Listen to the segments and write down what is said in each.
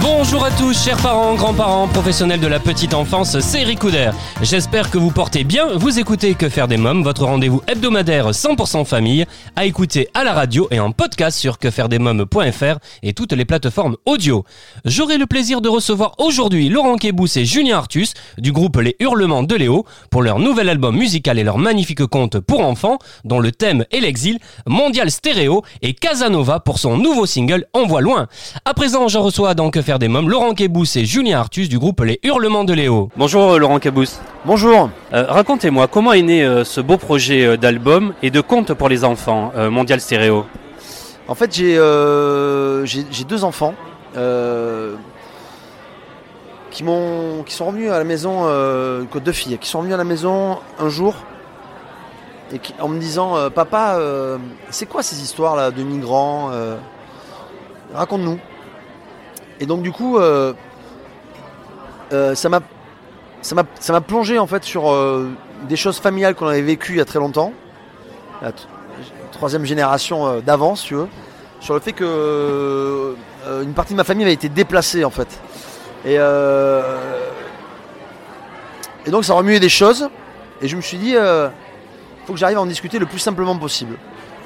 Bonjour à tous, chers parents, grands-parents, professionnels de la petite enfance, c'est Eric Couder. J'espère que vous portez bien. Vous écoutez Que faire des mômes, votre rendez-vous hebdomadaire 100% famille, à écouter à la radio et en podcast sur quefairedesmômes.fr et toutes les plateformes audio. J'aurai le plaisir de recevoir aujourd'hui Laurent Kébous et Julien Artus du groupe Les Hurlements de Léo pour leur nouvel album musical et leur magnifique conte pour enfants dont le thème est l'exil, Mondial Stéréo et Casanova pour son nouveau single On voit loin. À présent, je reçois dans Que faire des mômes Laurent Kébous et Julien Artus du groupe Les Hurlements de Léo. Bonjour euh, Laurent Kébous. Bonjour. Euh, Racontez-moi comment est né euh, ce beau projet euh, d'album et de conte pour les enfants, euh, Mondial Stéréo? En fait, j'ai euh, j'ai j'ai deux enfants euh, qui m'ont qui sont revenus à la maison, euh, deux filles qui sont revenues à la maison un jour et qui, en me disant euh, papa, euh, c'est quoi ces histoires là de migrants euh, Raconte-nous. Et donc du coup, euh, euh, ça m'a ça m'a plongé en fait sur euh, des choses familiales qu'on avait vécues il y a très longtemps. La troisième génération d'avance, tu veux, sur le fait que une partie de ma famille avait été déplacée en fait. Et, et donc ça remuait des choses. Et je me suis dit, euh, faut que j'arrive à en discuter le plus simplement possible.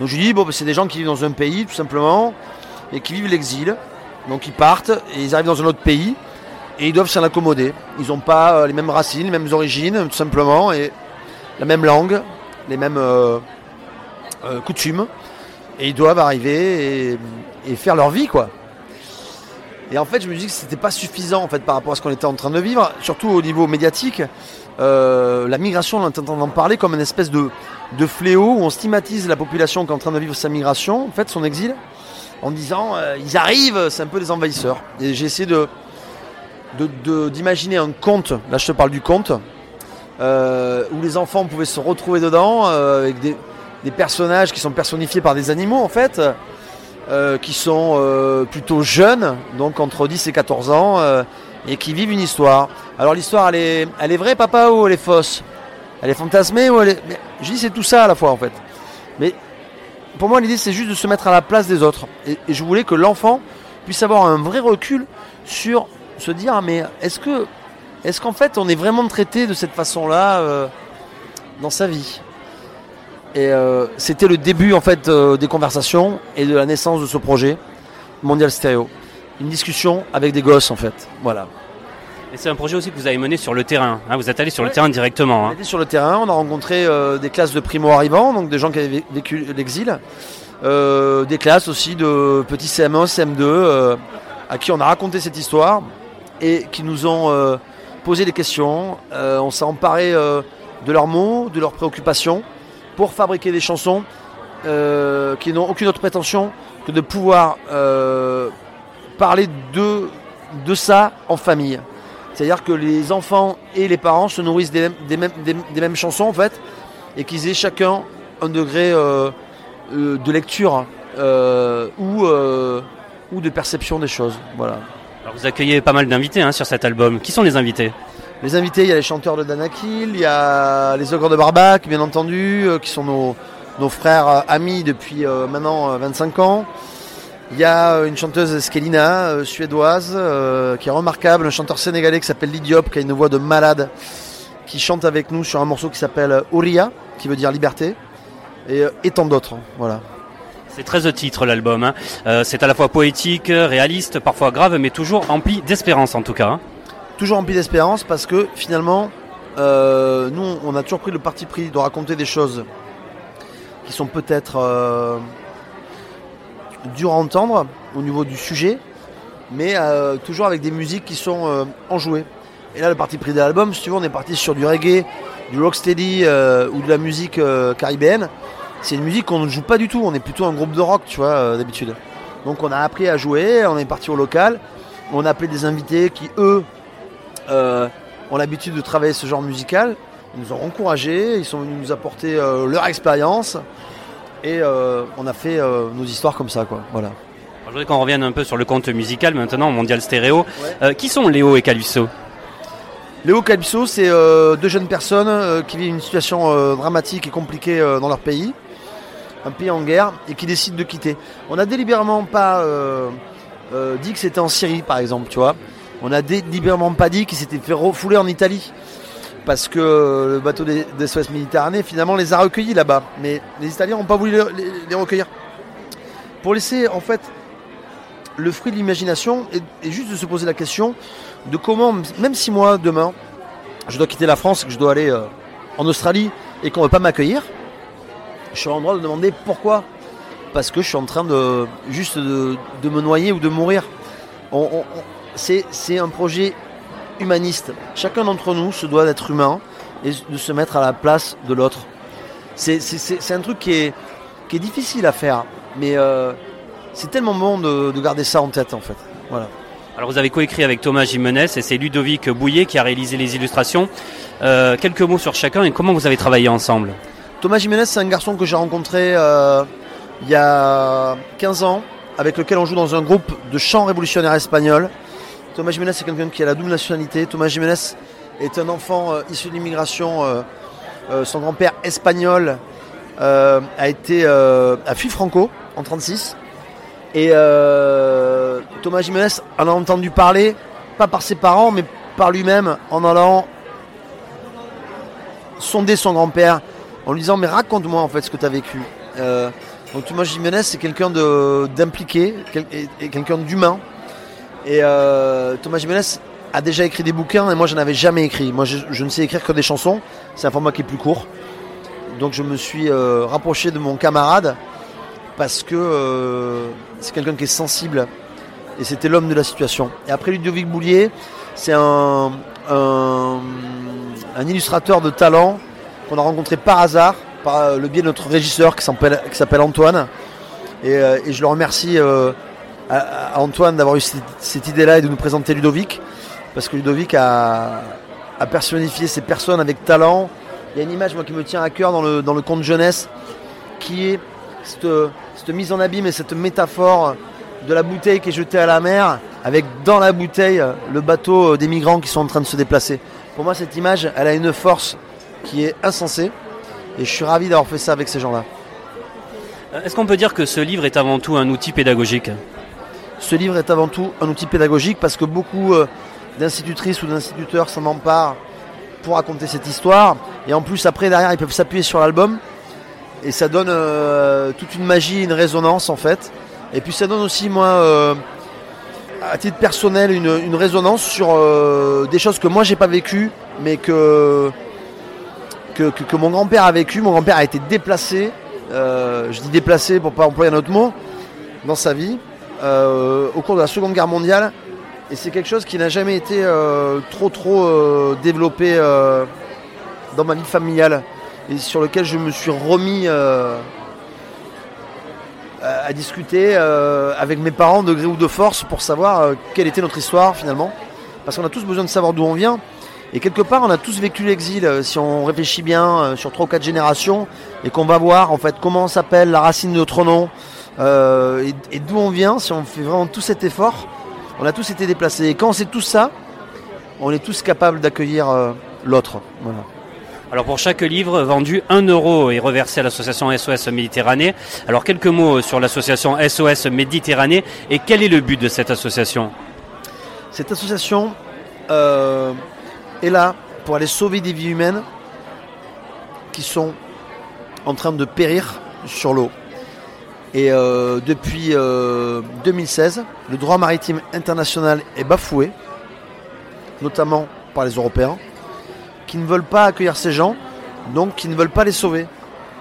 Donc je lui dis, bon, bah, c'est des gens qui vivent dans un pays tout simplement et qui vivent l'exil. Donc ils partent et ils arrivent dans un autre pays et ils doivent s'en accommoder. Ils n'ont pas euh, les mêmes racines, les mêmes origines, tout simplement, et la même langue, les mêmes euh, euh, coutumes. Et ils doivent arriver et, faire leur vie, quoi. Et en fait, je me dis que c'était pas suffisant en fait par rapport à ce qu'on était en train de vivre, surtout au niveau médiatique. La migration, on est en train d'en parler comme une espèce de, de fléau où on stigmatise la population qui est en train de vivre sa migration, en fait, son exil, en disant euh, ils arrivent, c'est un peu des envahisseurs. Et j'ai essayé de d'imaginer un conte, là je te parle du conte, euh, où les enfants pouvaient se retrouver dedans euh, avec des, personnages qui sont personnifiés par des animaux en fait, qui sont plutôt jeunes, donc entre 10 et 14 ans, et qui vivent une histoire. Alors l'histoire elle est, elle est vraie papa ou elle est fausse? Elle est fantasmée ou elle je dis c'est tout ça à la fois en fait. Mais pour moi l'idée c'est juste de se mettre à la place des autres. Et, je voulais que l'enfant puisse avoir un vrai recul sur se dire ah, mais est-ce que est-ce qu'en fait on est vraiment traité de cette façon-là euh, dans sa vie? Et euh, c'était le début en fait euh, des conversations et de la naissance de ce projet Mondial Stereo. Une discussion avec des gosses en fait. Voilà. C'est un projet aussi que vous avez mené sur le terrain. hein, vous êtes allé sur le terrain directement. On hein. était sur le terrain, on a rencontré euh, des classes de primo-arrivants, donc des gens qui avaient vé- vécu l'exil, Euh, des classes aussi de petits CM1, CM2, euh, à qui on a raconté cette histoire et qui nous ont posé des questions. On s'est emparé de leurs mots, de leurs préoccupations, pour fabriquer des chansons qui n'ont aucune autre prétention que de pouvoir parler de, de ça en famille. C'est-à-dire que les enfants et les parents se nourrissent des, mêmes- des mêmes, des- des mêmes chansons en fait, et qu'ils aient chacun un degré euh, euh, de lecture euh, ou, euh, ou de perception des choses. Voilà. Alors, vous accueillez pas mal d'invités hein, sur cet album. Qui sont les invités? Les invités, il y a les chanteurs de Danakil, il y a les ogres de Barbac, bien entendu, qui sont nos, nos frères amis depuis maintenant euh, 25 ans. Il y a euh, une chanteuse Skelina, euh, suédoise, euh, qui est remarquable, un chanteur sénégalais qui s'appelle Lidiop, qui a une voix de malade, qui chante avec nous sur un morceau qui s'appelle Ouria, qui veut dire liberté, et, et tant d'autres. hein, Voilà. C'est 13 titres l'album. hein. Euh, c'est à la fois poétique, réaliste, parfois grave, mais toujours empli d'espérance en tout cas. hein. toujours rempli d'espérance parce que finalement, euh, nous, on a toujours pris le parti pris de raconter des choses qui sont peut-être dures à entendre au niveau du sujet, mais euh, toujours avec des musiques qui sont euh, enjouées. Et là, le parti pris de l'album, si tu veux, on est parti sur du reggae, du rocksteady euh, ou de la musique caribéenne. C'est une musique qu'on ne joue pas du tout, on est plutôt un groupe de rock, tu vois, d'habitude. Donc on a appris à jouer, on est parti au local, on a appelé des invités qui, eux, ont l'habitude de travailler ce genre musical Ils nous ont encouragés, ils sont venus nous apporter leur expérience. Et euh, on a fait euh, nos histoires comme ça, quoi. Voilà. Je voudrais qu'on revienne un peu sur le compte musical maintenant, Mondial Stéréo. Ouais. Euh, qui sont Léo et Calypso? Léo Calypso, c'est deux jeunes personnes qui vivent une situation dramatique et compliquée dans leur pays, un pays en guerre, et qui décident de quitter. On n'a délibérément pas dit que c'était en Syrie, par exemple, tu vois. On a délibérément pas dit qu'ils s'étaient fait refouler en Italie. Parce que euh, le bateau des, des SOS Méditerranée, finalement, les a recueillis là-bas. Mais les Italiens n'ont pas voulu les, recueillir. Pour laisser, en fait, le fruit de l'imagination et, juste de se poser la question de comment, même si moi, demain, je dois quitter la France, que je dois aller euh, en Australie et qu'on ne veut pas m'accueillir, je suis en droit de demander pourquoi. Parce que je suis en train de juste de, me noyer ou de mourir. C'est un projet humaniste. Chacun d'entre nous se doit d'être humain et de se mettre à la place de l'autre. C'est, un truc qui est, qui est difficile à faire, mais euh, c'est tellement bon de, de garder ça en tête en fait. Voilà. Alors vous avez coécrit avec Thomas Jimenez et c'est Ludovic Bouillet qui a réalisé les illustrations. Euh, quelques mots sur chacun et comment vous avez travaillé ensemble? Thomas Jiménez, c'est un garçon que j'ai rencontré euh, il y a 15 ans, avec lequel on joue dans un groupe de chant révolutionnaire espagnol. Thomas Jiménez, c'est quelqu'un qui a la double nationalité. Thomas Jiménez est un enfant euh, issu de l'immigration. euh, euh, son grand-père espagnol a été a fui Franco en 36. Et Thomas Jiménez en a entendu parler, pas par ses parents, mais par lui-même, en allant sonder son grand-père en lui disant mais raconte-moi en fait ce que tu as vécu. Donc Thomas Jiménez c'est quelqu'un d'impliqué et quelqu'un d'humain. Et euh, Thomas Jiménez a déjà écrit des bouquins et moi je n'avais jamais écrit. Moi je, ne sais écrire que des chansons, c'est un format qui est plus court. Donc je me suis euh, rapproché de mon camarade parce que euh, c'est quelqu'un qui est sensible et c'était l'homme de la situation. Et après Ludovic Boulier, c'est un, illustrateur de talent qu'on a rencontré par hasard, par le biais de notre régisseur qui s'appelle Antoine. Et, je le remercie à, Antoine d'avoir eu cette, idée-là et de nous présenter Ludovic, parce que Ludovic a, personnifié ces personnes avec talent. Il y a une image moi, qui me tient à cœur dans le, dans le conte jeunesse, qui est cette, cette mise en abîme et cette métaphore de la bouteille qui est jetée à la mer, avec dans la bouteille le bateau des migrants qui sont en train de se déplacer. Pour moi, cette image, elle a une force qui est insensée. Et je suis ravi d'avoir fait ça avec ces gens-là. Euh, Est-ce qu'on peut dire que ce livre est avant tout un outil pédagogique? Ce livre est avant tout un outil pédagogique parce que beaucoup euh, d'institutrices ou d'instituteurs s'en emparent pour raconter cette histoire. Et en plus, après, derrière, ils peuvent s'appuyer sur l'album. Et ça donne euh, toute une magie, une résonance en fait. Et puis ça donne aussi, moi, euh, à titre personnel, une, une résonance sur des choses que moi j'ai pas vécues, mais que, que, que- que mon grand-père a vécu. Mon grand-père a été déplacé, je dis déplacé pour pas employer un autre mot, dans sa vie, au cours de la Seconde Guerre mondiale. Et c'est quelque chose qui n'a jamais été euh, trop trop euh, développé euh, dans ma vie familiale et sur lequel je me suis remis euh, à, discuter euh, avec mes parents de gré ou de force pour savoir euh, quelle était notre histoire finalement. Parce qu'on a tous besoin de savoir d'où on vient. Et quelque part, on a tous vécu l'exil, euh, si on réfléchit bien, euh, sur trois ou quatre générations, et qu'on va voir en fait comment s'appelle, la racine de notre nom, euh, et, et d'où on vient, si on fait vraiment tout cet effort, on a tous été déplacés. Et quand on sait tout ça, on est tous capables d'accueillir euh, l'autre. Voilà. Alors pour chaque livre vendu, 1 euro est reversé à l'association SOS Méditerranée. Alors quelques mots sur l'association SOS Méditerranée et quel est le but de cette association? Cette association euh, est là pour aller sauver des vies humaines qui sont en train de périr sur l'eau. Et euh, depuis euh, 2016, le droit maritime international est bafoué, notamment par les Européens, qui ne veulent pas accueillir ces gens, donc qui ne veulent pas les sauver.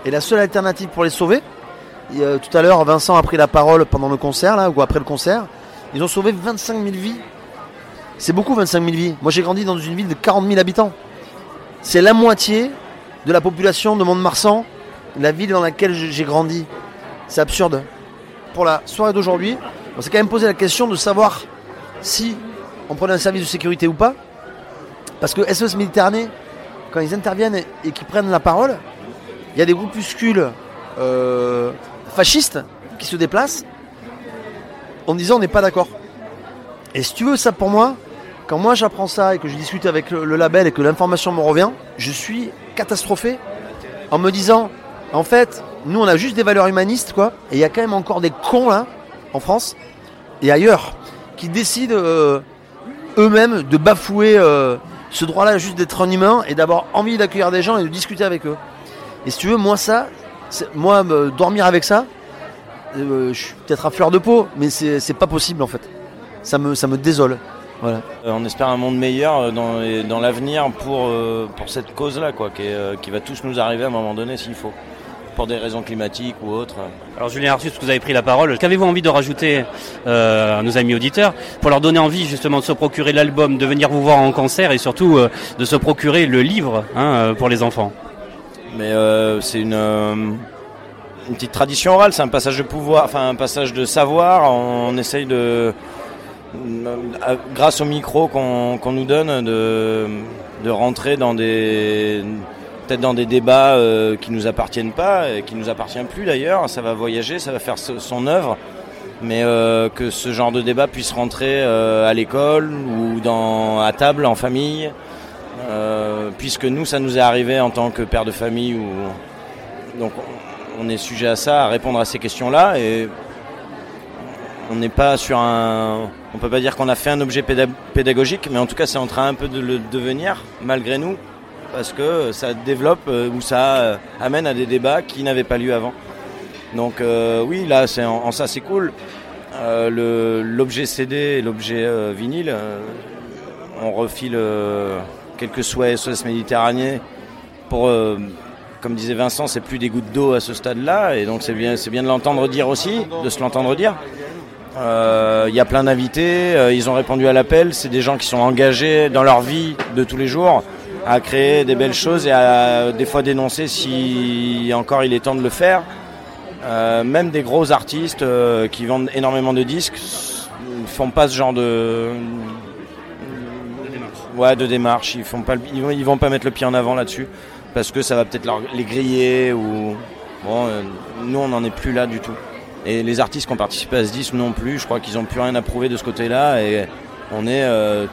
Et la seule alternative pour les sauver, euh, tout à l'heure Vincent a pris la parole pendant le concert, ou après le concert, ils ont sauvé 25 000 vies. C'est beaucoup 25 000 vies. Moi j'ai grandi dans une ville de 40 000 habitants. C'est la moitié de la population de Mont-de-Marsan, la ville dans laquelle j'ai grandi. C'est absurde. Pour la soirée d'aujourd'hui, on s'est quand même posé la question de savoir si on prenait un service de sécurité ou pas. Parce que SOS Méditerranée quand ils interviennent et, qu'ils prennent la parole, il y a des groupuscules euh, fascistes qui se déplacent en disant on n'est pas d'accord. Et si tu veux, ça pour moi, quand moi j'apprends ça et que je discute avec le label et que l'information me revient, je suis catastrophé en me disant en fait, nous on a juste des valeurs humanistes quoi, et il y a quand même encore des cons là, en France et ailleurs, qui décident euh, eux-mêmes de bafouer euh, ce droit-là juste d'être un humain et d'avoir envie d'accueillir des gens et de discuter avec eux. Et si tu veux, moi ça, moi dormir avec ça, euh, je suis peut-être à fleur de peau, mais c'est pas possible en fait. Ça me, ça me désole. Voilà. On espère un monde meilleur dans, l'avenir pour, pour cette cause-là, quoi, qui va tous nous arriver à un moment donné s'il faut, pour des raisons climatiques ou autres. Alors Julien Artus, vous avez pris la parole. Qu'avez-vous envie de rajouter euh, à nos amis auditeurs pour leur donner envie justement de se procurer l'album, de venir vous voir en concert et surtout euh, de se procurer le livre hein, euh, pour les enfants? Mais euh, c'est une, une petite tradition orale, c'est un passage de pouvoir, enfin un passage de savoir. On, essaye de, grâce au micro qu'on nous donne, de, de rentrer dans des peut-être dans des débats euh, qui nous appartiennent pas, et qui nous appartiennent plus d'ailleurs. Ça va voyager, ça va faire son œuvre, mais euh, que ce genre de débat puisse rentrer euh, à l'école ou dans à table en famille. Euh, puisque nous, ça nous est arrivé en tant que père de famille, ou donc on- est sujet à ça, à répondre à ces questions-là, et on n'est pas sur un, on peut pas dire qu'on a fait un objet péda- pédagogique, mais en tout cas, c'est en train un peu de le devenir, malgré nous, parce que ça développe euh, ou ça euh, amène à des débats qui n'avaient pas lieu avant. Donc euh, oui, là, c'est en, ça, c'est cool. L'objet CD et l'objet vinyle, on refile quelques souhaits SOS Méditerranée pour, comme disait Vincent, c'est plus des gouttes d'eau à ce stade-là, et donc c'est bien, c'est bien de l'entendre dire aussi, de se l'entendre dire. Il y a plein d'invités, ils ont répondu à l'appel, c'est des gens qui sont engagés dans leur vie de tous les jours à créer des belles choses et à des fois dénoncer si encore il est temps de le faire. Euh, même des gros artistes euh, qui vendent énormément de disques ne font pas ce genre de ouais de démarche. Ils font pas le- ils vont, ils vont pas mettre le pied en avant là-dessus parce que ça va peut-être leur- les griller ou bon. euh, nous on n'en est plus là du tout. Et les artistes qui ont participé à ce disque non plus. Je crois qu'ils ont plus rien à prouver de ce côté-là et on est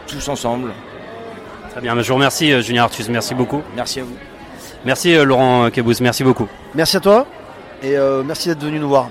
tous ensemble. Très bien, je vous remercie euh, Julien Artus, merci beaucoup. Merci à vous. Merci euh, Laurent Kebous, merci beaucoup. Merci à toi et euh, merci d'être venu nous voir.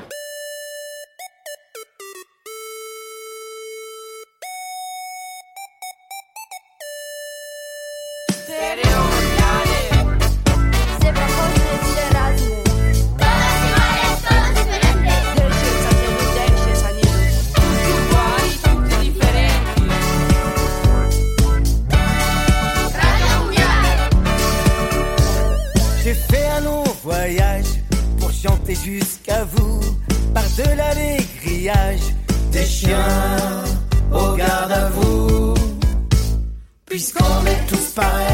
Jusqu'à vous. Par-delà les grillages des chiens au garde à vous. Puisqu'on est tous pareils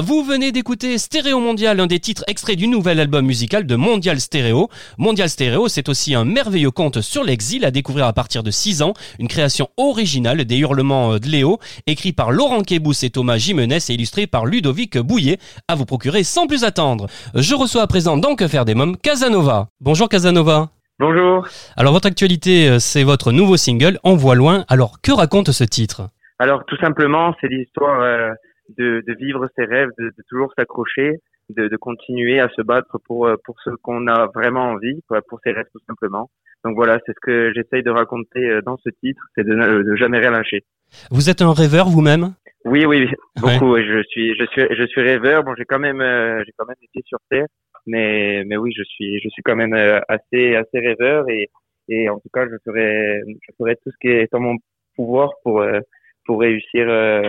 Vous venez d'écouter Stéréo Mondial, un des titres extraits du nouvel album musical de Mondial Stéréo. Mondial Stéréo, c'est aussi un merveilleux conte sur l'exil à découvrir à partir de 6 ans, une création originale des hurlements euh, de Léo, écrit par Laurent Kébous et Thomas Jimenez et illustré par Ludovic Bouillet, à vous procurer sans plus attendre. Je reçois à présent dans Que faire des mômes Casanova. Bonjour Casanova. Bonjour. Alors votre actualité, euh, c'est votre nouveau single, On voit loin. Alors que raconte ce titre? Alors tout simplement, c'est l'histoire euh, de, de vivre ses rêves, de, de toujours s'accrocher, de, de continuer à se battre pour euh, pour ce qu'on a vraiment envie, pour ses rêves tout simplement. Donc voilà, c'est ce que j'essaye de raconter euh, dans ce titre, c'est de, ne- de jamais rien lâcher. Vous êtes un rêveur vous-même? Oui, oui, Ouais. beaucoup. oui, Je suis, je suis, je suis rêveur. Bon, j'ai quand même, euh, j'ai quand même été sur terre, mais, mais oui, je suis, je suis quand même euh, assez, assez rêveur et, et en tout cas, je ferai, je ferai tout ce qui est en mon pouvoir pour, euh, pour réussir, euh,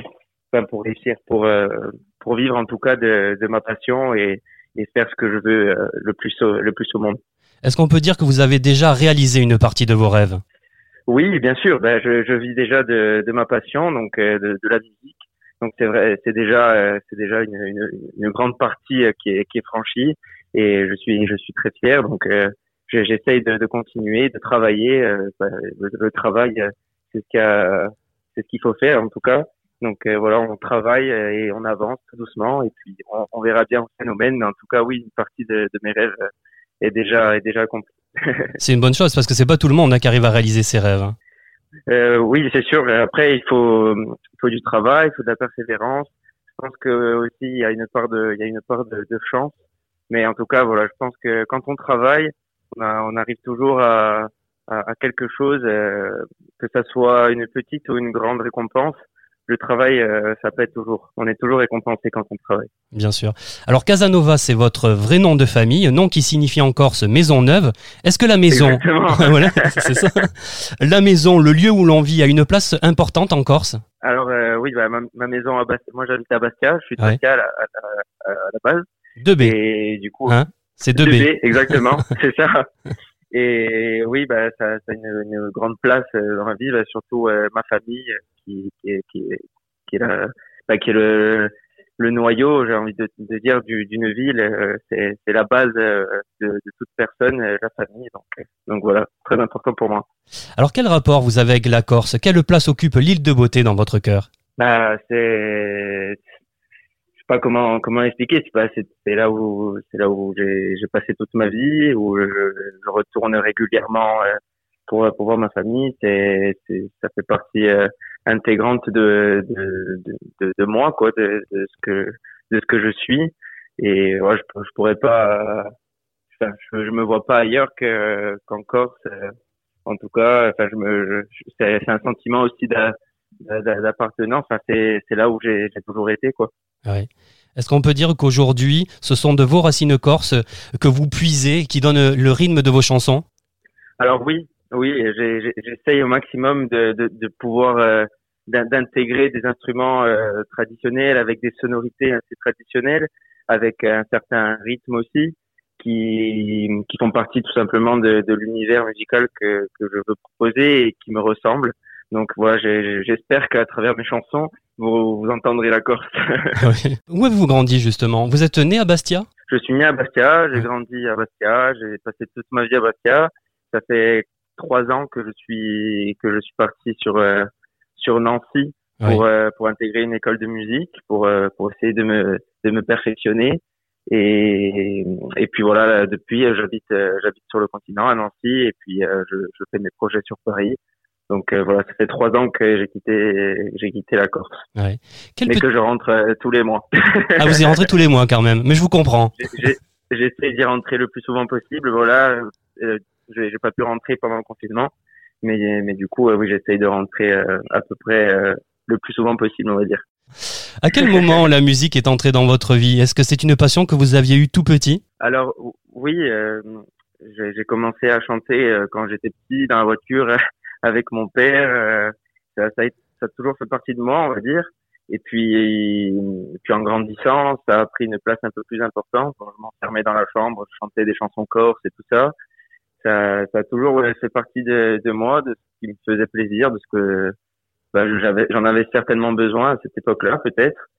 enfin, pour réussir, pour, euh, pour vivre en tout cas de, de ma passion et, et faire ce que je veux euh, le plus, au, le plus au monde. Est-ce qu'on peut dire que vous avez déjà réalisé une partie de vos rêves? Oui, bien sûr. Ben, je, je vis déjà de, de ma passion, donc euh, de, de la musique. Donc c'est vrai, c'est déjà, c'est déjà une, une, une grande partie qui est, qui est franchie et je suis, je suis très fier. Donc euh, je- j'essaye de, de continuer, de travailler. euh, bah, le, le travail, c'est ce qu'il ce qu'il faut faire en tout cas. Donc euh, voilà, on travaille euh, et on avance tout doucement et puis on, on verra bien où ça nous mène. Mais en tout cas, oui, une partie de, de mes rêves euh, est déjà est déjà accomplie. C'est une bonne chose parce que c'est pas tout le monde hein, qui arrive à réaliser ses rêves. hein. Euh, oui, c'est sûr. Après, il faut, il faut du travail, il faut de la persévérance. Je pense que aussi il y a une part de, il y a une part de, de chance. Mais en tout cas, voilà, je pense que quand on travaille, on, a- on arrive toujours à, à, à quelque chose, euh, que ça soit une petite ou une grande récompense. Le travail, euh, ça être toujours. On est toujours récompensé quand on travaille. Bien sûr. Alors Casanova, c'est votre vrai nom de famille, nom qui signifie en Corse maison neuve. Est-ce que la maison, voilà, c'est ça. La maison, le lieu où l'on vit, a une place importante en Corse? Alors euh, oui, bah, ma, ma maison à Bastia, moi j'habite à Bastia, je suis de Ouais. Bastia à la, à, la- à la base. 2B, Et du coup, hein? C'est 2B. 2B, exactement, c'est ça. Et oui, bah, ça, ça a une, une grande place euh, dans ma vie, bah, surtout euh, ma famille euh, qui, qui, est, qui, est, qui est, la- bah, qui est le, le noyau, j'ai envie de, de dire, du- d'une ville. euh, C'est la base euh, de, de toute personne, euh, la famille. Donc, donc voilà, très important pour moi. Alors quel rapport vous avez avec la Corse? Quelle place occupe l'île de beauté dans votre cœur? Bah, c'est, sais pas comment comment expliquer. C'est pas, c'est là où c'est là où j'ai j'ai passé toute ma vie, où je, je retourne régulièrement euh, pour pour voir ma famille. C'est ça fait partie euh, intégrante de de, de de de moi quoi, de, de ce que de ce que je suis. Et ouais, je je pourrais pas, euh, je je me vois pas ailleurs que qu'en Corse. euh, En tout cas, enfin, je me, c'est un sentiment aussi d'a- d'a- d'appartenance. Enfin, c'est c'est là où j'ai toujours été quoi. Est-ce qu'on peut dire qu'aujourd'hui, ce sont de vos racines corses que vous puisez, qui donnent le rythme de vos chansons? Alors oui, oui, j'essaye au maximum de, pouvoir euh, d'in- d'intégrer des instruments euh, traditionnels avec des sonorités assez traditionnelles, avec un certain rythme aussi, qui, qui font partie tout simplement de, de l'univers musical que, que je veux proposer et qui me ressemble. Donc voilà, j'espère qu'à travers mes chansons, vous, vous entendrez la Corse. Où avez-vous grandi justement? Vous êtes né à Bastia? Je suis né à Bastia, j'ai grandi à Bastia, j'ai passé toute ma vie à Bastia. Ça fait trois ans que je suis que je suis parti sur euh, sur Nancy pour Oui. euh, pour intégrer une école de musique, pour euh, pour essayer de me de me perfectionner. Et et puis voilà, là, depuis j'habite j'habite sur le continent à Nancy et puis je je fais mes projets sur Paris. Donc euh, voilà, ça fait trois ans que j'ai quitté j'ai quitté la Corse, Ouais. Quel mais petit- que je rentre euh, tous les mois. Ah, vous y rentrez tous les mois quand même, mais je vous comprends. J'essaie d'y rentrer le plus souvent possible. Voilà, euh, j'ai pas pu rentrer pendant le confinement, mais mais du coup, euh, oui, j'essaie de rentrer euh, à peu près euh, le plus souvent possible, on va dire. À quel moment la musique est entrée dans votre vie? Est-ce que c'est une passion que vous aviez eue tout petit? Alors ou- oui, euh, j'ai commencé à chanter euh, quand j'étais petit dans la voiture avec mon père. euh, ça, ça, ça a toujours fait partie de moi, on va dire. Et puis, puis en grandissant, ça a pris une place un peu plus importante. Quand je m'enfermais dans la chambre, je chantais des chansons corses et tout ça. Ça, ça a toujours fait partie de, de moi, de ce qui me faisait plaisir, de ce que bah, j'avais, j'en avais certainement besoin à cette époque-là, peut-être.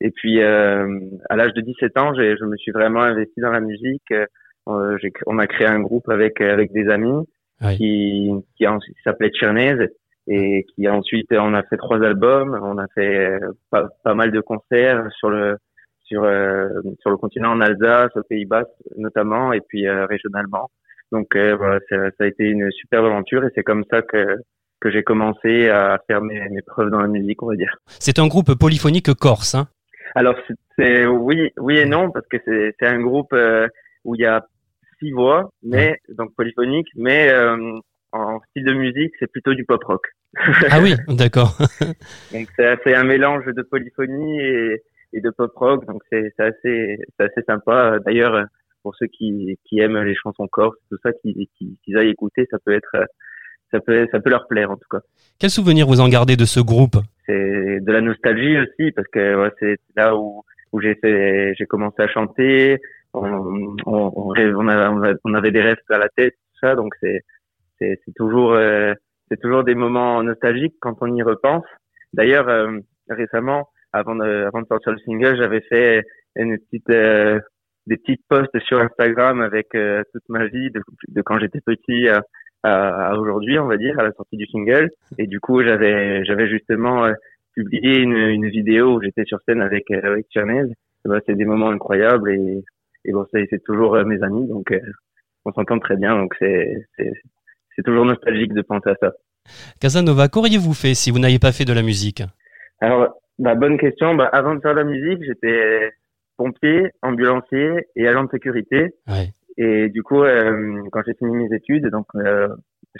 Et puis, euh, à l'âge de 17 ans, je me suis vraiment investi dans la musique. Euh, on a créé un groupe avec avec des amis Oui. qui qui, s'appelait Tchernaise et qui ensuite on a fait trois albums, on a fait euh, pas, pas mal de concerts sur le sur euh, sur le continent en Alsace, au Pays Basque notamment et puis euh, régionalement. Donc euh, voilà, ça, ça a été une superbe aventure et c'est comme ça que que j'ai commencé à faire mes, mes preuves dans la musique, on va dire. C'est un groupe polyphonique corse. Hein? Alors c'est- c'est oui, oui et non parce que c'est c'est un groupe euh, où il y a six voix, mais donc polyphonique, mais euh, en style de musique c'est plutôt du pop rock. ah oui, d'accord. Donc c'est un mélange de polyphonie et, et de pop rock, donc c'est assez c'est assez sympa. D'ailleurs pour ceux qui qui aiment les chansons corses, tout ça, qui qui, qui aillent écouter, ça peut être ça peut ça peut leur plaire en tout cas. Quel souvenir vous en gardez de ce groupe? C'est de la nostalgie aussi parce que ouais, c'est là où où j'ai j'ai commencé à chanter. On on, on, rêve- on, a- on avait des rêves à la tête tout ça. Donc c'est c'est c'est toujours euh, c'est toujours des moments nostalgiques quand on y repense. D'ailleurs euh, récemment avant de, avant de sortir le single, j'avais fait une petite, euh, des petites posts sur Instagram avec euh, toute ma vie de, de quand j'étais petit à, à, à aujourd'hui, on va dire, à la sortie du single. Et du coup, j'avais, j'avais justement euh, publié une, une vidéo où j'étais sur scène avec euh, avec Chanel. Et ben, c'est des moments incroyables et, et bon, c'est, toujours euh, mes amis, donc euh, on s'entend très bien, donc c'est, toujours nostalgique de penser à ça. Casanova, qu'auriez-vous fait si vous n'aviez pas fait de la musique? Alors, bah, bonne question. Bah, avant de faire de la musique, j'étais pompier, ambulancier et agent de sécurité. Ouais. Et du coup, euh, quand j'ai fini mes études, donc euh,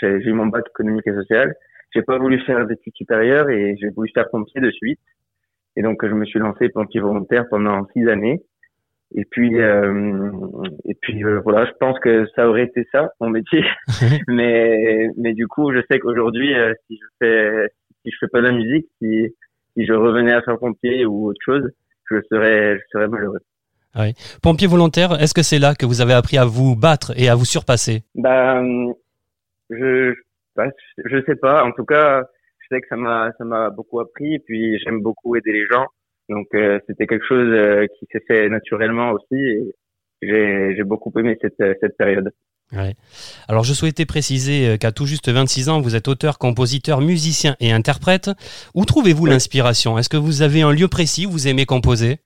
j'ai j'ai eu mon bac économique et social, j'ai pas voulu faire d'études supérieures et j'ai voulu faire pompier de suite. Et donc, je me suis lancé pompier volontaire pendant six années. Et puis, euh, et puis euh, voilà, je pense que ça aurait été ça mon métier. mais, mais du coup, je sais qu'aujourd'hui, euh, si je fais, si je fais pas de la musique, si, si je revenais à faire pompier ou autre chose, je serais, je serais malheureux. Pompier volontaire, est-ce que c'est là que vous avez appris à vous battre et à vous surpasser? Bah, je, bah, je sais pas. En tout cas, je sais que ça m'a, ça m'a beaucoup appris. Et puis, j'aime beaucoup aider les gens. Donc, euh, c'était quelque chose euh, qui s'est fait naturellement aussi. Et j'ai, j'ai beaucoup aimé cette, cette période. Alors je souhaitais préciser euh, qu'à tout juste 26 ans, vous êtes auteur, compositeur, musicien et interprète. Où trouvez-vous l'inspiration? Est-ce que vous avez un lieu précis où vous aimez composer?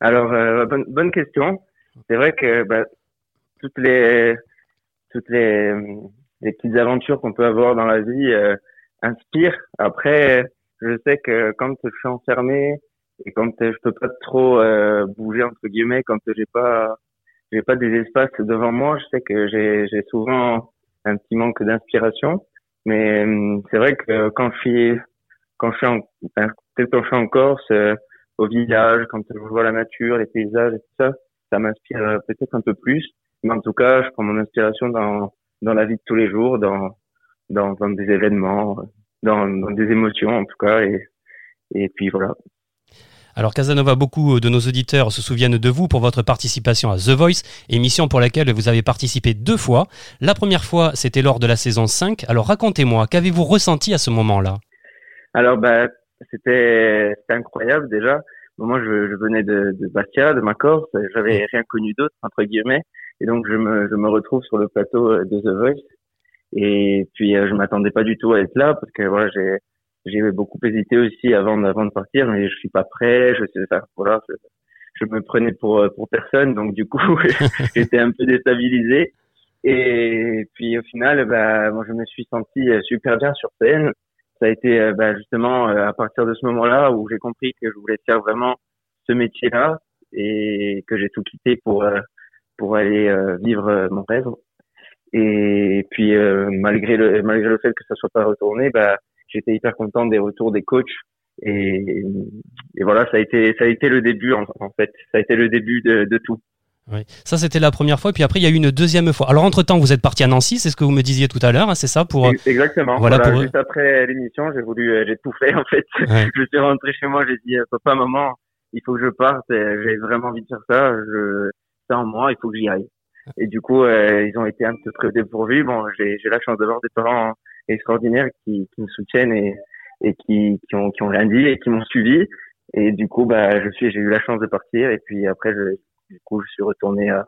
Alors, euh, bonne, bonne question. C'est vrai que bah, toutes les toutes les, les petites aventures qu'on peut avoir dans la vie euh, inspirent. Après, je sais que quand je suis enfermé et quand je peux pas trop euh, bouger entre guillemets, quand j'ai pas j'ai pas des espaces devant moi, je sais que j'ai j'ai souvent un petit manque d'inspiration. Mais hum, c'est vrai que quand je suis quand je suis en peut-être quand je suis en Corse euh, au village, quand je vois la nature, les paysages et tout ça, ça m'inspire euh, peut-être un peu plus. Mais en tout cas, je prends mon inspiration dans dans la vie de tous les jours, dans dans, dans des événements, dans, dans des émotions en tout cas. Et et puis voilà. Alors Casanova, beaucoup de nos auditeurs se souviennent de vous pour votre participation à The Voice, émission pour laquelle vous avez participé deux fois. La première fois, c'était lors de la saison 5. Alors racontez-moi, qu'avez-vous ressenti à ce moment-là? Alors bah c'était incroyable déjà. Moi je, je venais de, de Bastia, de ma Corse, j'avais rien connu d'autre entre guillemets, et donc je me je me retrouve sur le plateau de The Voice. Et puis euh, je m'attendais pas du tout à être là parce que voilà j'ai j'ai beaucoup hésité aussi avant avant de partir, mais je suis pas prêt. Je sais enfin, voilà je, je me prenais pour pour personne, donc du coup j'étais un peu déstabilisé. Et puis au final, bah, moi je me suis senti euh, super bien sur scène. Ça a été euh, bah, justement euh, à partir de ce moment-là où j'ai compris que je voulais faire vraiment ce métier-là et que j'ai tout quitté pour euh, pour aller euh, vivre euh, mon rêve. Et puis euh, malgré le malgré le fait que ça soit pas retourné, bah j'étais hyper content des retours des coachs et, et voilà ça a été ça a été le début en, en fait ça a été le début de, de tout. Oui. Ça, c'était la première fois, puis après, il y a eu une deuxième fois. Alors, entre-temps, vous êtes parti à Nancy, c'est ce que vous me disiez tout à l'heure, hein, c'est ça pour... Exactement. voilà, Voilà, pour- juste après l'émission, j'ai voulu, j'ai tout fait en fait. Ouais. je suis rentré chez moi, j'ai dit papa, maman, il faut que je parte. J'ai vraiment envie de faire ça. Je, ça en moi, il faut que j'y aille. Et du coup, euh, ils ont été un peu très dépourvus. Bon, j'ai j'ai la chance d'avoir des parents extraordinaires qui, qui me soutiennent et, et qui, qui ont qui ont rien dit et qui m'ont suivi. Et du coup, bah, je suis, j'ai eu la chance de partir. Et puis après, je, du coup, je suis retourné à,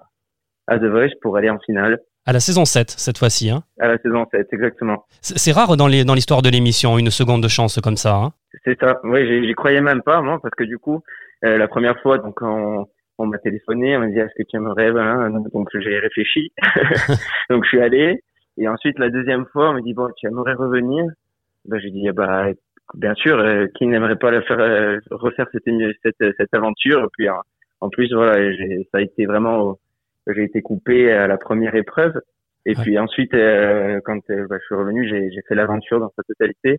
à The Voice pour aller en finale À la saison 7, cette fois-ci. Hein. à la saison 7, exactement. C'est rare dans les- dans l'histoire de l'émission, une seconde de chance comme ça. Hein. C'est ça. Oui, j'y j'y croyais même pas, moi, parce que du coup, euh, la première fois, donc on, on m'a téléphoné, on m'a dit est-ce que tu aimerais, hein donc j'ai réfléchi, donc je suis allé, et ensuite la deuxième fois, on m'a dit bon, tu aimerais revenir, ben j'ai dit ah bah bien sûr, euh, qui n'aimerait pas le faire, euh, refaire cette, cette cette aventure, et puis en, en plus voilà, j'ai- ça a été vraiment, j'ai été coupé à la première épreuve, et Ouais. puis ensuite euh, quand euh, bah, je suis revenu, j'ai j'ai fait l'aventure dans sa totalité.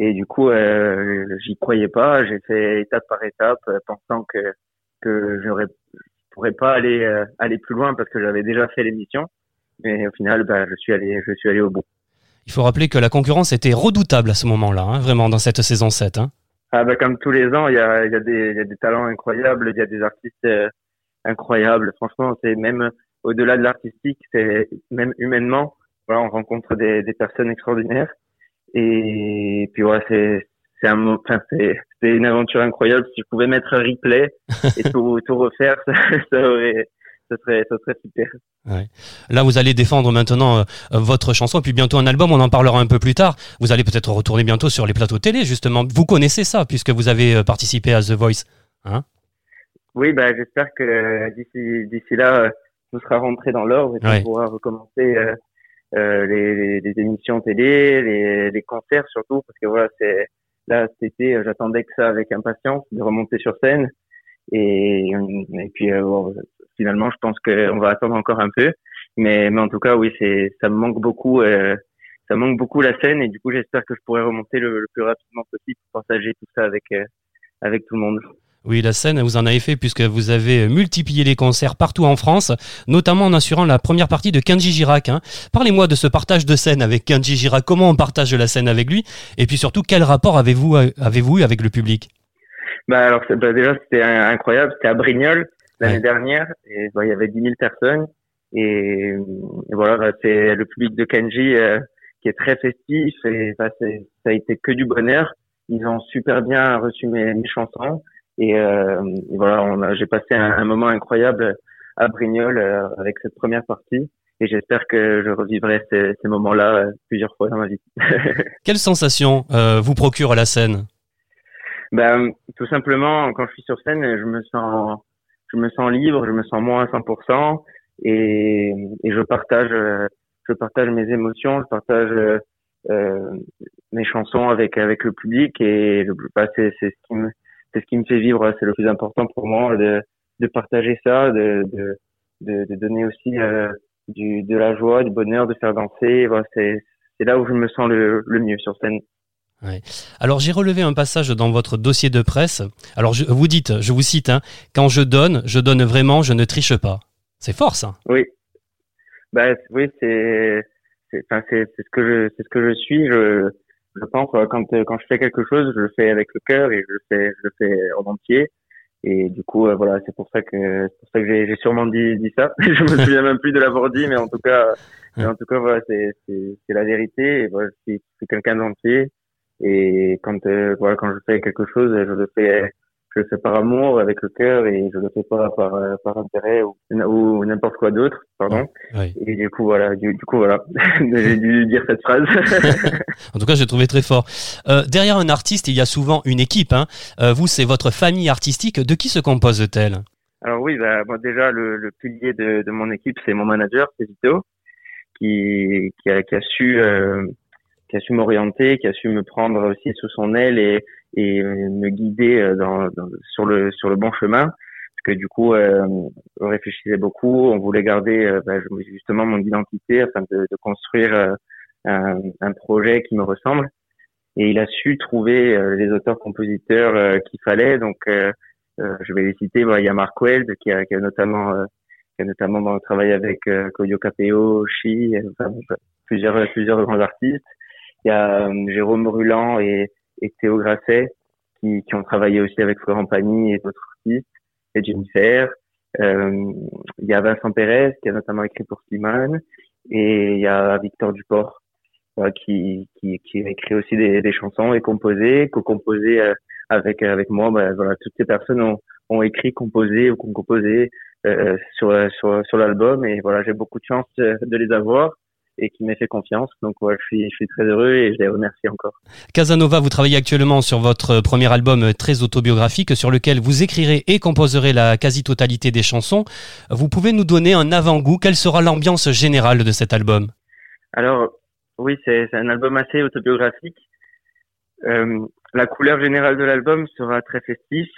Et du coup, euh, j'y croyais pas. J'ai fait étape par étape, euh, pensant que que j'aurais je pourrais pas aller euh, aller plus loin parce que j'avais déjà fait l'émission. Mais au final, bah, je suis allé je suis allé au bout. Il faut rappeler que la concurrence était redoutable à ce moment-là, hein, vraiment, dans cette saison 7. Hein. Ah bah comme tous les ans, il y a y a y a des talents incroyables, il y a des artistes euh, incroyables. Franchement, c'est même au-delà de l'artistique, c'est même humainement. Voilà, on rencontre des des personnes extraordinaires. Et puis voilà, c'est c'est un, enfin, c'est, c'est une aventure incroyable. Si je pouvais mettre un replay et tout, tout refaire, ça, ça aurait, ça serait, ça serait super. Là, vous allez défendre maintenant euh, votre chanson, puis bientôt un album, on en parlera un peu plus tard. Vous allez peut-être retourner bientôt sur les plateaux télé, justement. Vous connaissez ça, puisque vous avez euh, participé à The Voice. Oui, bah, j'espère que euh, d'ici, d'ici là, euh, tout sera rentré dans l'ordre et qu'on Ouais. pourra recommencer euh, les, les, les émissions télé, les, les concerts surtout, parce que voilà, c'est là été, euh, j'attendais que ça avec impatience de remonter sur scène. Et, et puis euh, bon, finalement, je pense qu'on va attendre encore un peu, mais, mais en tout cas, oui, c'est ça me manque beaucoup. euh, ça manque beaucoup la scène et du coup j'espère que je pourrai remonter le, le plus rapidement possible pour partager tout ça avec euh, avec tout le monde. Oui, la scène, vous en avez fait, puisque vous avez multiplié les concerts partout en France, notamment en assurant la première partie de Kenji Girac. hein. Parlez-moi de ce partage de scène avec Kenji Girac. Comment on partage la scène avec lui? Et puis surtout, quel rapport avez-vous avez-vous eu avec le public? Bah alors bah, déjà c'était incroyable, c'était à Brignoles l'année Ouais. dernière et bah, il y avait 10 000 personnes et, et voilà bah, c'est le public de Kenji euh, qui est très festif et bah, ça a été que du bonheur. Ils ont super bien reçu mes, mes chansons et, euh, et voilà on a- j'ai passé un, un moment incroyable à Brignoles euh, avec cette première partie et j'espère que je revivrai ces, ces moments-là euh, plusieurs fois dans ma vie. Quelle sensation euh, vous procure la scène? Ben, tout simplement, quand je suis sur scène, je me sens, je me sens libre, je me sens moins à 100% et, et je partage, euh, je partage mes émotions, je partage euh, euh, mes chansons avec avec le public. Et je, bah, c'est c'est ce qui me c'est ce qui me fait vivre, c'est le plus important pour moi de de partager ça, de de de, donner aussi euh, du de la joie, du bonheur, de faire danser. Voilà, c'est là où je me sens le le mieux sur scène. Alors j'ai relevé un passage dans votre dossier de presse. Alors je, vous dites, je vous cite, hein, quand je donne, je donne vraiment, je ne triche pas. C'est fort ça. Oui. Bah oui, c'est c'est enfin c'est c'est ce que je c'est ce que je suis, je je pense euh, quand euh, quand je fais quelque chose, je le fais avec le cœur et je le fais je le fais en entier. Et du coup euh, voilà, c'est pour ça que c'est pour ça que j'ai sûrement dit dit ça. je me souviens même plus de l'avoir dit mais en tout cas en tout cas voilà, c'est c'est c'est la vérité et voilà, je suis, quelqu'un d'entier et quand voilà quand je fais quelque chose, je le fais je le fais par amour, avec le cœur, et je le fais pas par, euh, par intérêt ou, ou n'importe quoi d'autre, pardon. Oui. Et du coup, voilà, du, du coup, voilà, j'ai dû dire cette phrase. En tout cas, j'ai trouvé très fort. Euh, derrière un artiste, il y a souvent une équipe. Hein. Euh, vous, c'est votre famille artistique. De qui se compose-t-elle? Alors oui, bah, déjà, le, le pilier de, de mon équipe, c'est mon manager, c'est Vito, qui, qui, a, qui a su, euh, qui a su m'orienter, qui a su me prendre aussi sous son aile et, et me guider euh, dans, dans- sur le sur le bon chemin. Parce que du coup, euh, on réfléchissait beaucoup, on voulait garder euh, bah, justement mon identité afin de, de construire euh, un, un projet qui me ressemble. Et il a su trouver euh, les auteurs-compositeurs euh, qu'il fallait. Donc, euh, euh, je vais les citer. Il y a Mark Weld qui a, qui a notamment euh, qui a notamment travaillé avec euh, Koyo euh, enfin, plusieurs plusieurs grands artistes. Il y a euh, Jérôme Bruland et, Théo Grasset qui, ont travaillé aussi avec Florent Pagny et d'autres artistes, et Jennifer. Euh, il y a Vincent Pérez qui a notamment écrit pour Slimane et il y a Victor Duport voilà, qui, a écrit aussi des, chansons et composé, co-composé euh, avec avec moi. Ben, voilà, toutes ces personnes ont, écrit, composé ou composé euh, sur sur l'album et voilà, j'ai beaucoup de chance euh, de les avoir et qui m'ait fait confiance. Donc ouais, je suis je suis très heureux et je les remercie encore. Casanova, vous travaillez actuellement sur votre premier album très autobiographique sur lequel vous écrirez et composerez la quasi-totalité des chansons. Vous pouvez nous donner un avant-goût Quelle sera l'ambiance générale de cet album? Alors oui, c'est un album assez autobiographique. Euh, la couleur générale de l'album sera très festif.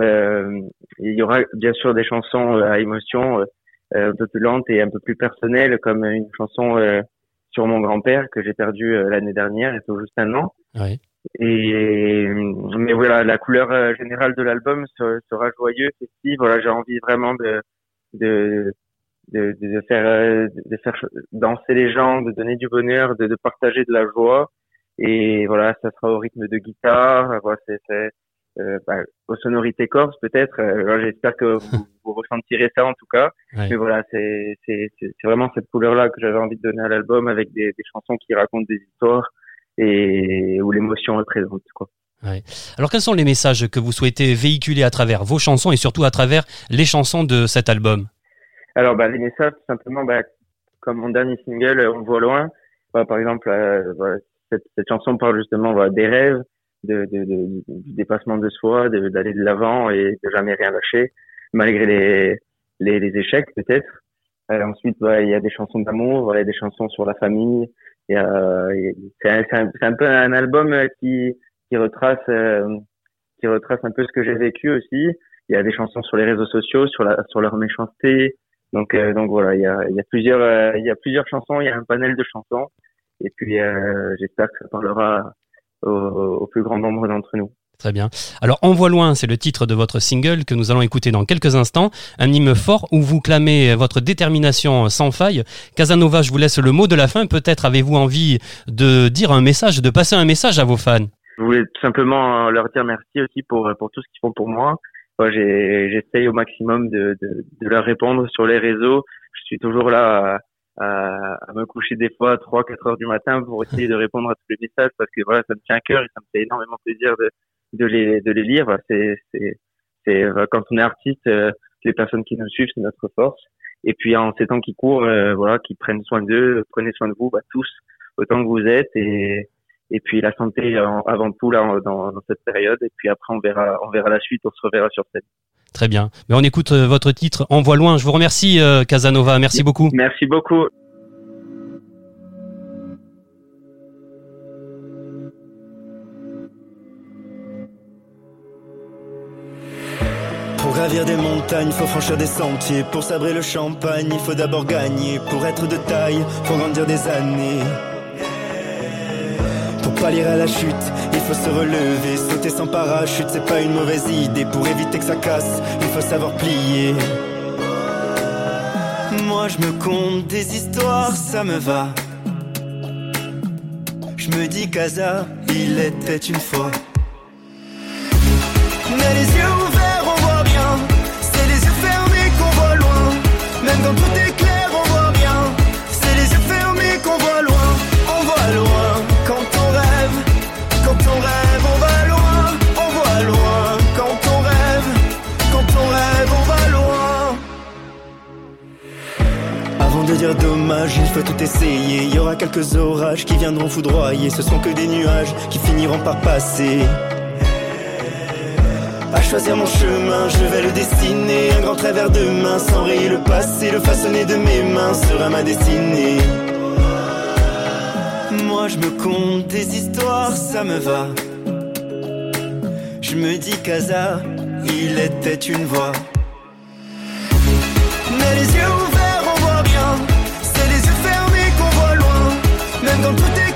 Euh, il y aura bien sûr des chansons à émotion euh, un peu plus lentes et un peu plus personnelles, comme une chanson euh, sur mon grand-père que j'ai perdu euh, l'année dernière, il y a juste un an. Oui. Et mais voilà, la couleur euh, générale de l'album se- sera joyeuse, festive. Voilà, j'ai envie vraiment de de de, de, faire euh, de faire danser les gens, de donner du bonheur, de, de partager de la joie. Et voilà, ça sera au rythme de guitare. Voilà, c'est, euh, bah, aux sonorités corse peut-être. Euh, J'espère que vous, vous ressentirez ça en tout cas. Ouais. Mais voilà, c'est c'est c'est c'est vraiment cette couleur-là que j'avais envie de donner à l'album avec des, des chansons qui racontent des histoires et où l'émotion est présente. Quoi. Alors quels sont les messages que vous souhaitez véhiculer à travers vos chansons et surtout à travers les chansons de cet album? Alors, bah, les messages, tout simplement, bah, comme mon dernier single, On voit loin. Bah, par exemple, euh, cette, cette chanson parle justement des rêves, de, de, de- du dépassement de soi, d'aller de l'avant et de jamais rien lâcher, malgré les, les, les échecs peut-être. Euh, ensuite, bah, il y a des chansons d'amour, il y a des chansons sur la famille. Euh, c'est un, un, un peu un album euh, qui, qui retrace, euh, qui retrace un peu ce que j'ai vécu aussi. Il y a des chansons sur les réseaux sociaux, sur la, sur leur méchanceté. Donc, euh, donc voilà, il y a, il y a plusieurs, euh, il y a plusieurs chansons, il y a un panel de chansons. Et puis, j'espère que ça parlera au, au plus grand nombre d'entre nous. Très bien. Alors On voit loin, c'est le titre de votre single que nous allons écouter dans quelques instants. Un hymne fort où vous clamez votre détermination sans faille. Casanova, je vous laisse le mot de la fin. Peut-être avez-vous envie de dire un message, de passer un message à vos fans. Je voulais tout simplement euh, leur dire merci aussi pour, pour tout ce qu'ils font pour moi. Moi, j'essaye au maximum de, de, de leur répondre sur les réseaux. Je suis toujours là à, me coucher des fois à 3, 4 heures du matin pour essayer de répondre à tous les messages parce que voilà, ça me tient à cœur et ça me fait énormément plaisir de, de les, de les lire. C'est, c'est, c'est, euh, quand on est artiste, euh, les personnes qui nous suivent, c'est notre force. Et puis en ces temps qui courent, euh, voilà, qui prennent soin d'eux, prenez soin de vous, bah, tous, autant que vous êtes et et puis la santé en- avant tout là dans, dans cette période et puis après on verra on verra la suite on se reverra sur scène Très bien. Mais on écoute euh, votre titre On voit loin. Je vous remercie euh, Casanova. Merci beaucoup. merci beaucoup Pour gravir des montagnes, faut franchir des sentiers. Pour sabrer le champagne, il faut d'abord gagner. Pour être de taille, faut grandir des années. Pallier à la chute, il faut se relever. Sauter sans parachute, c'est pas une mauvaise idée. Pour éviter que ça casse, il faut savoir plier. Moi je me compte des histoires, ça me va. Je me dis qu'Asa, il était une fois. Mais les yeux ouverts, on voit bien. C'est les yeux fermés qu'on voit loin. Même quand tout est clair, dommage, il faut tout essayer. Il y aura quelques orages qui viendront foudroyer. Ce sont que des nuages qui finiront par passer. À choisir mon chemin, je vais le dessiner. Un grand travers de main, sans rayer le passé. Le façonner de mes mains sera ma destinée. Moi je me compte des histoires, ça me va. Je me dis qu'Asa, il était une voix. Mais les yeux Même quand tout est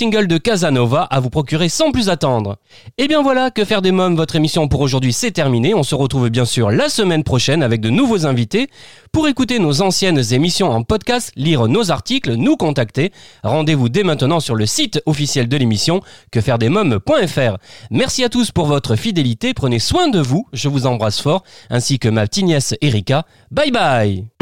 single de Casanova à vous procurer sans plus attendre. Et bien voilà, que faire des mômes, votre émission pour aujourd'hui c'est terminé. On se retrouve bien sûr la semaine prochaine avec de nouveaux invités. Pour écouter nos anciennes émissions en podcast, lire nos articles, nous contacter, rendez-vous dès maintenant sur le site officiel de l'émission quefairedesmômes.fr. Merci à tous pour votre fidélité, prenez soin de vous, je vous embrasse fort, ainsi que ma petite nièce Erika. Bye bye